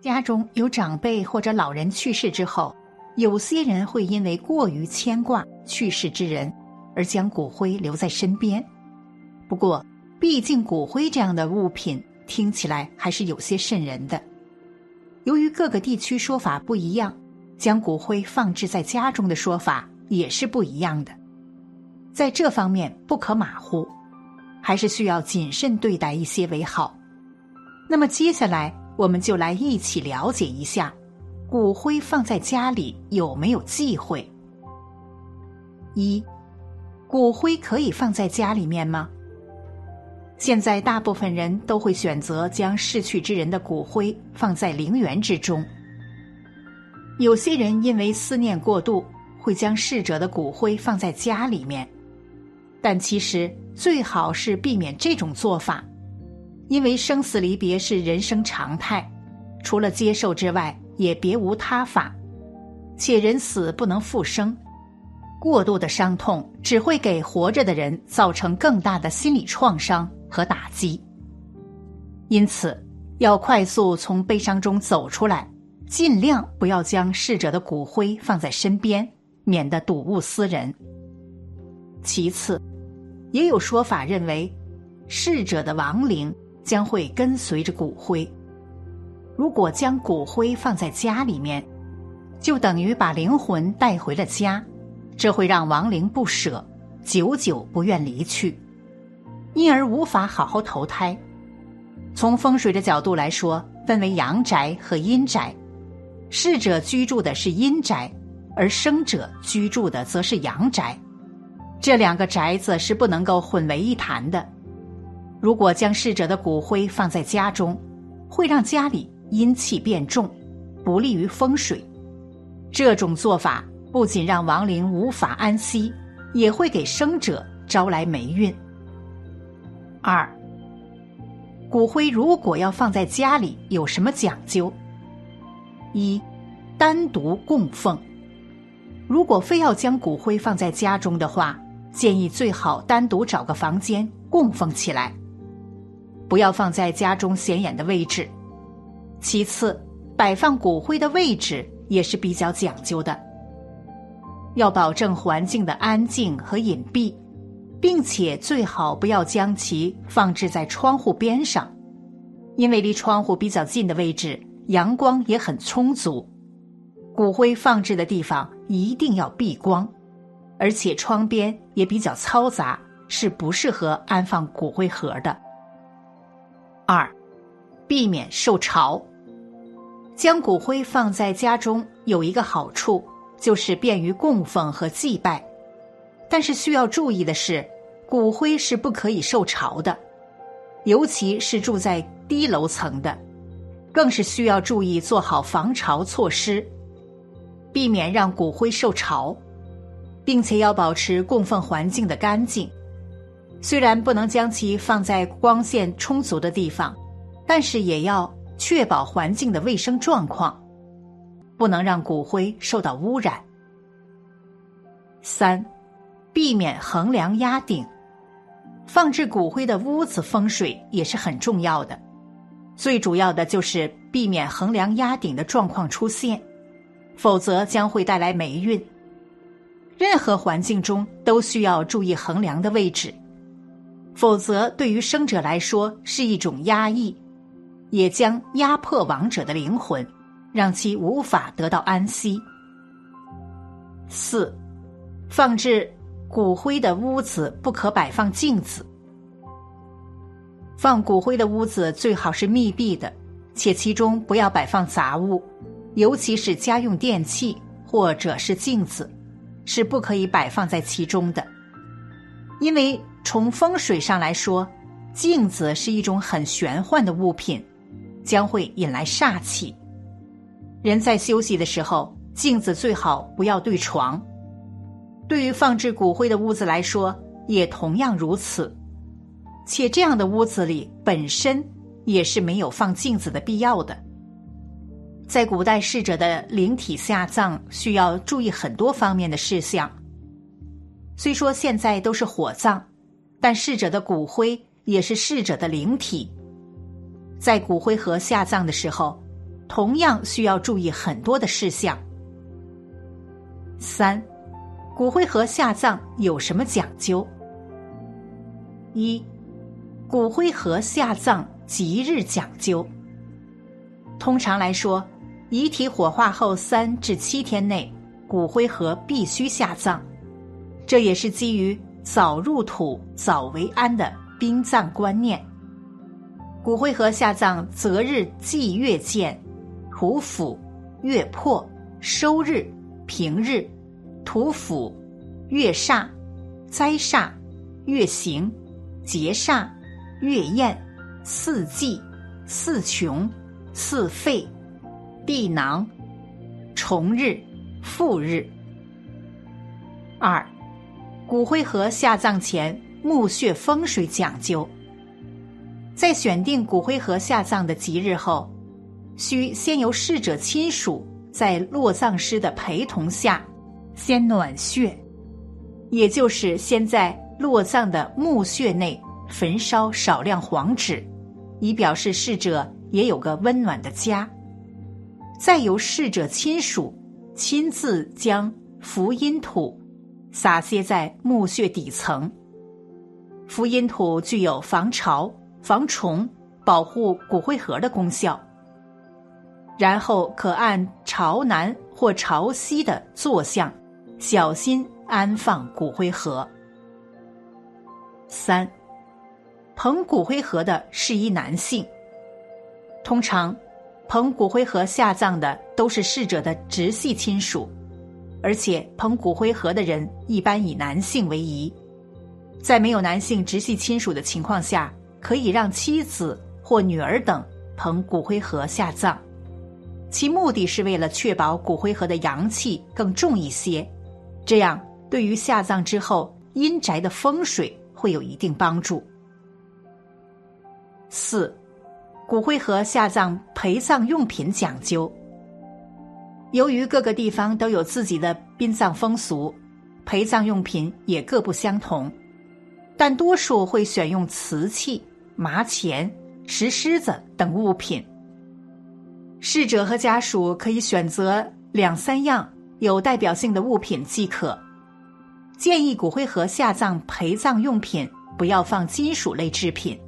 家中有长辈或者老人去世之后，有些人会因为过于牵挂去世之人，而将骨灰留在身边。不过，毕竟骨灰这样的物品听起来还是有些瘆人的。由于各个地区说法不一样，将骨灰放置在家中的说法也是不一样的。在这方面不可马虎，还是需要谨慎对待一些为好。那么接下来。我们就来一起了解一下，骨灰放在家里有没有忌讳？一，骨灰可以放在家里面吗？现在大部分人都会选择将逝去之人的骨灰放在陵园之中。有些人因为思念过度，会将逝者的骨灰放在家里面，但其实最好是避免这种做法。因为生死离别是人生常态，除了接受之外，也别无他法。且人死不能复生，过度的伤痛只会给活着的人造成更大的心理创伤和打击。因此，要快速从悲伤中走出来，尽量不要将逝者的骨灰放在身边，免得睹物思人。其次，也有说法认为，逝者的亡灵。将会跟随着骨灰。如果将骨灰放在家里面，就等于把灵魂带回了家，这会让亡灵不舍，久久不愿离去，因而无法好好投胎。从风水的角度来说，分为阳宅和阴宅，逝者居住的是阴宅，而生者居住的则是阳宅，这两个宅子是不能够混为一谈的。如果将逝者的骨灰放在家中，会让家里阴气变重，不利于风水。这种做法不仅让亡灵无法安息，也会给生者招来霉运。二，骨灰如果要放在家里，有什么讲究？一，单独供奉。如果非要将骨灰放在家中的话，建议最好单独找个房间供奉起来。不要放在家中显眼的位置。其次，摆放骨灰的位置也是比较讲究的，要保证环境的安静和隐蔽，并且最好不要将其放置在窗户边上，因为离窗户比较近的位置，阳光也很充足。骨灰放置的地方一定要避光，而且窗边也比较嘈杂，是不适合安放骨灰盒的。二，避免受潮。将骨灰放在家中有一个好处，就是便于供奉和祭拜。但是需要注意的是，骨灰是不可以受潮的，尤其是住在低楼层的，更是需要注意做好防潮措施，避免让骨灰受潮，并且要保持供奉环境的干净。虽然不能将其放在光线充足的地方，但是也要确保环境的卫生状况，不能让骨灰受到污染。三，避免横梁压顶。放置骨灰的屋子风水也是很重要的，最主要的就是避免横梁压顶的状况出现，否则将会带来霉运。任何环境中都需要注意横梁的位置。否则，对于生者来说是一种压抑，也将压迫亡者的灵魂，让其无法得到安息。四，放置骨灰的屋子不可摆放镜子。放骨灰的屋子最好是密闭的，且其中不要摆放杂物，尤其是家用电器或者是镜子，是不可以摆放在其中的，因为。从风水上来说，镜子是一种很玄幻的物品，将会引来煞气。人在休息的时候，镜子最好不要对床。对于放置骨灰的屋子来说，也同样如此。且这样的屋子里本身也是没有放镜子的必要的。在古代逝者的灵体下葬，需要注意很多方面的事项。虽说现在都是火葬。但逝者的骨灰也是逝者的灵体，在骨灰盒下葬的时候，同样需要注意很多的事项。三，骨灰盒下葬有什么讲究？一，骨灰盒下葬吉日讲究。通常来说，遗体火化后三至七天内，骨灰盒必须下葬。这也是基于早入土、早为安的殡葬观念。骨灰盒下葬择日祭月见、土府、月破、收日、平日、土府、月煞、灾煞、月刑、劫煞、月宴、四季、四穷。四废、地囊、重日、复日。二、骨灰盒下葬前墓穴风水讲究。在选定骨灰盒下葬的吉日后，需先由逝者亲属在落葬师的陪同下，先暖穴，也就是先在落葬的墓穴内焚烧少量黄纸，以表示逝者。也有个温暖的家。再由逝者亲属亲自将福音土撒些在墓穴底层。福音土具有防潮、防虫、保护骨灰盒的功效。然后可按朝南或朝西的坐向，小心安放骨灰盒。三，捧骨灰盒的是一男性。通常，捧骨灰盒下葬的都是逝者的直系亲属，而且捧骨灰盒的人一般以男性为宜。在没有男性直系亲属的情况下，可以让妻子或女儿等捧骨灰盒下葬，其目的是为了确保骨灰盒的阳气更重一些，这样对于下葬之后阴宅的风水会有一定帮助。四。骨灰盒下葬陪葬用品讲究。由于各个地方都有自己的殡葬风俗，陪葬用品也各不相同，但多数会选用瓷器、麻钱、石狮子等物品。逝者和家属可以选择两三样有代表性的物品即可。建议骨灰盒下葬陪葬用品不要放金属类制品，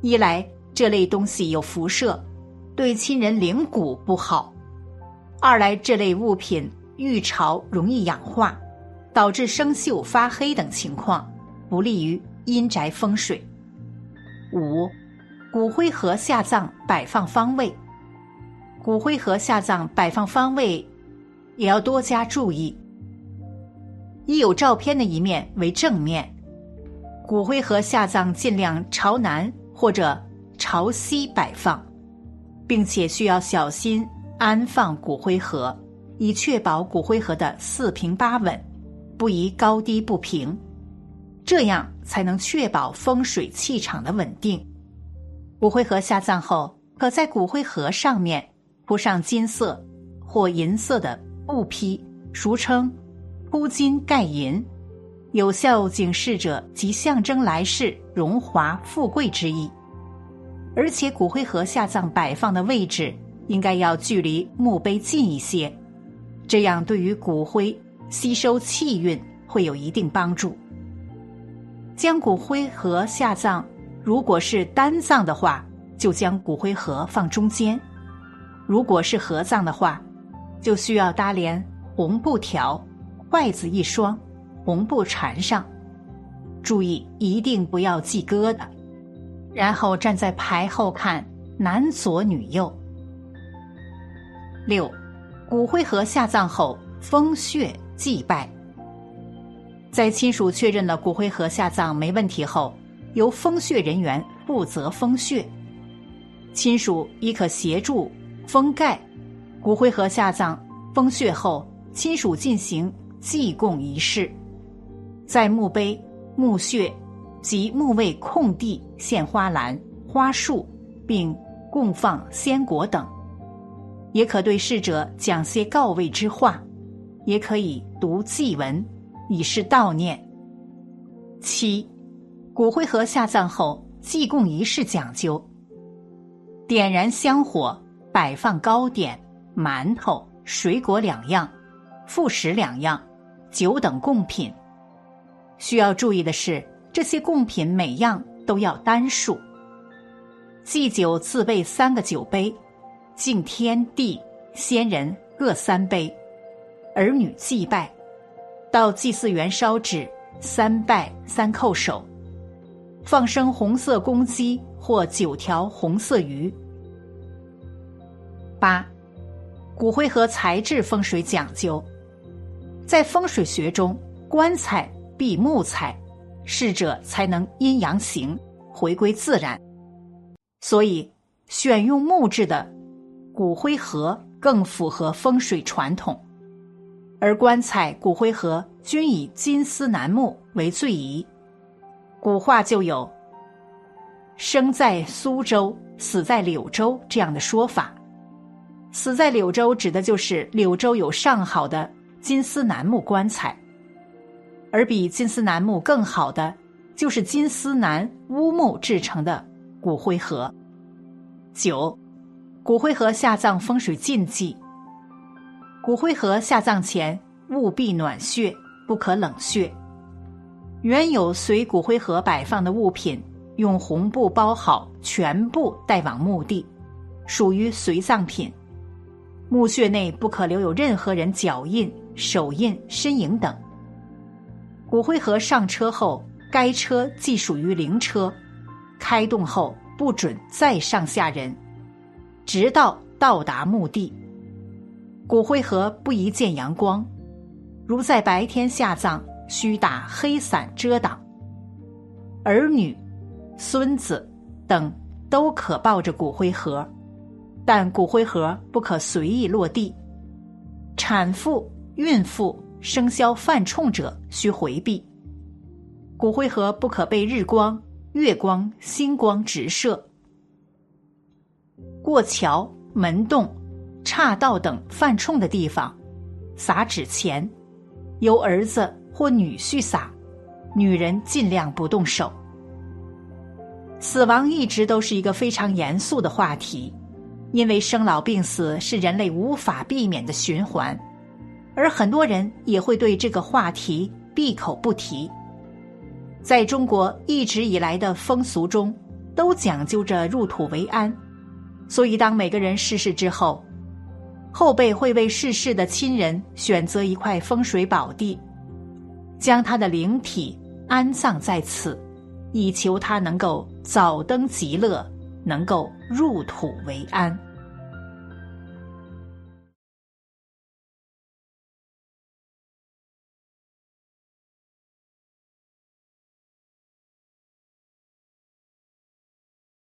一来。这类东西有辐射，对亲人灵骨不好；二来，这类物品遇潮容易氧化，导致生锈发黑等情况，不利于阴宅风水。五，骨灰盒下葬摆放方位，骨灰盒下葬摆放方位也要多加注意。一有照片的一面为正面，骨灰盒下葬尽量朝南或者。朝西摆放，并且需要小心安放骨灰盒，以确保骨灰盒的四平八稳，不宜高低不平，这样才能确保风水气场的稳定。骨灰盒下葬后，可在骨灰盒上面铺上金色或银色的布匹，俗称“铺金盖银”，有效警示者及象征来世荣华富贵之意。而且骨灰盒下葬摆放的位置应该要距离墓碑近一些，这样对于骨灰吸收气运会有一定帮助。将骨灰盒下葬，如果是单葬的话，就将骨灰盒放中间；如果是合葬的话，就需要搭连红布条，筷子一双，红布缠上，注意一定不要系疙瘩。然后站在牌后看男左女右。六，骨灰盒下葬后封穴祭拜。在亲属确认了骨灰盒下葬没问题后，由封穴人员负责封穴，亲属亦可协助封盖。骨灰盒下葬封穴后，亲属进行祭供仪式，在墓碑、墓穴。及墓位空地献花篮、花束，并供放鲜果等，也可对逝者讲些告慰之话，也可以读祭文，以示悼念。七，骨灰盒下葬后，祭供仪式讲究：点燃香火，摆放糕点、馒头、水果两样，副食两样，酒等贡品。需要注意的是，这些贡品每样都要单数。祭酒自备三个酒杯，敬天地先人各三杯，儿女祭拜，到祭祀园烧纸，三拜三叩首，放生红色公鸡或九条红色鱼。八，骨灰盒材质风水讲究，在风水学中，棺材必木材，逝者才能阴阳行，回归自然。所以，选用木质的骨灰盒更符合风水传统，而棺材、骨灰盒均以金丝楠木为最宜。古话就有“生在苏州，死在柳州”这样的说法。死在柳州指的就是柳州有上好的金丝楠木棺材，而比金丝楠木更好的，就是金丝楠乌木制成的。骨灰盒，九，骨灰盒下葬风水禁忌。骨灰盒下葬前务必暖穴，不可冷穴。原有随骨灰盒摆放的物品，用红布包好，全部带往墓地，属于随葬品。墓穴内不可留有任何人脚印、手印、身影等。骨灰盒上车后，该车即属于灵车。开动后不准再上下人，直到到达墓地。骨灰盒不宜见阳光，如在白天下葬，需打黑伞遮挡。儿女、孙子等都可抱着骨灰盒，但骨灰盒不可随意落地。产妇、孕妇、生肖犯冲者需回避。骨灰盒不可被日光。月光、星光直射，过桥、门洞、岔道等犯冲的地方，撒纸钱，由儿子或女婿撒，女人尽量不动手。死亡一直都是一个非常严肃的话题，因为生老病死是人类无法避免的循环，而很多人也会对这个话题闭口不提。在中国一直以来的风俗中，都讲究着入土为安，所以当每个人逝世之后，后辈会为逝世的亲人选择一块风水宝地，将他的灵体安葬在此，以求他能够早登极乐，能够入土为安。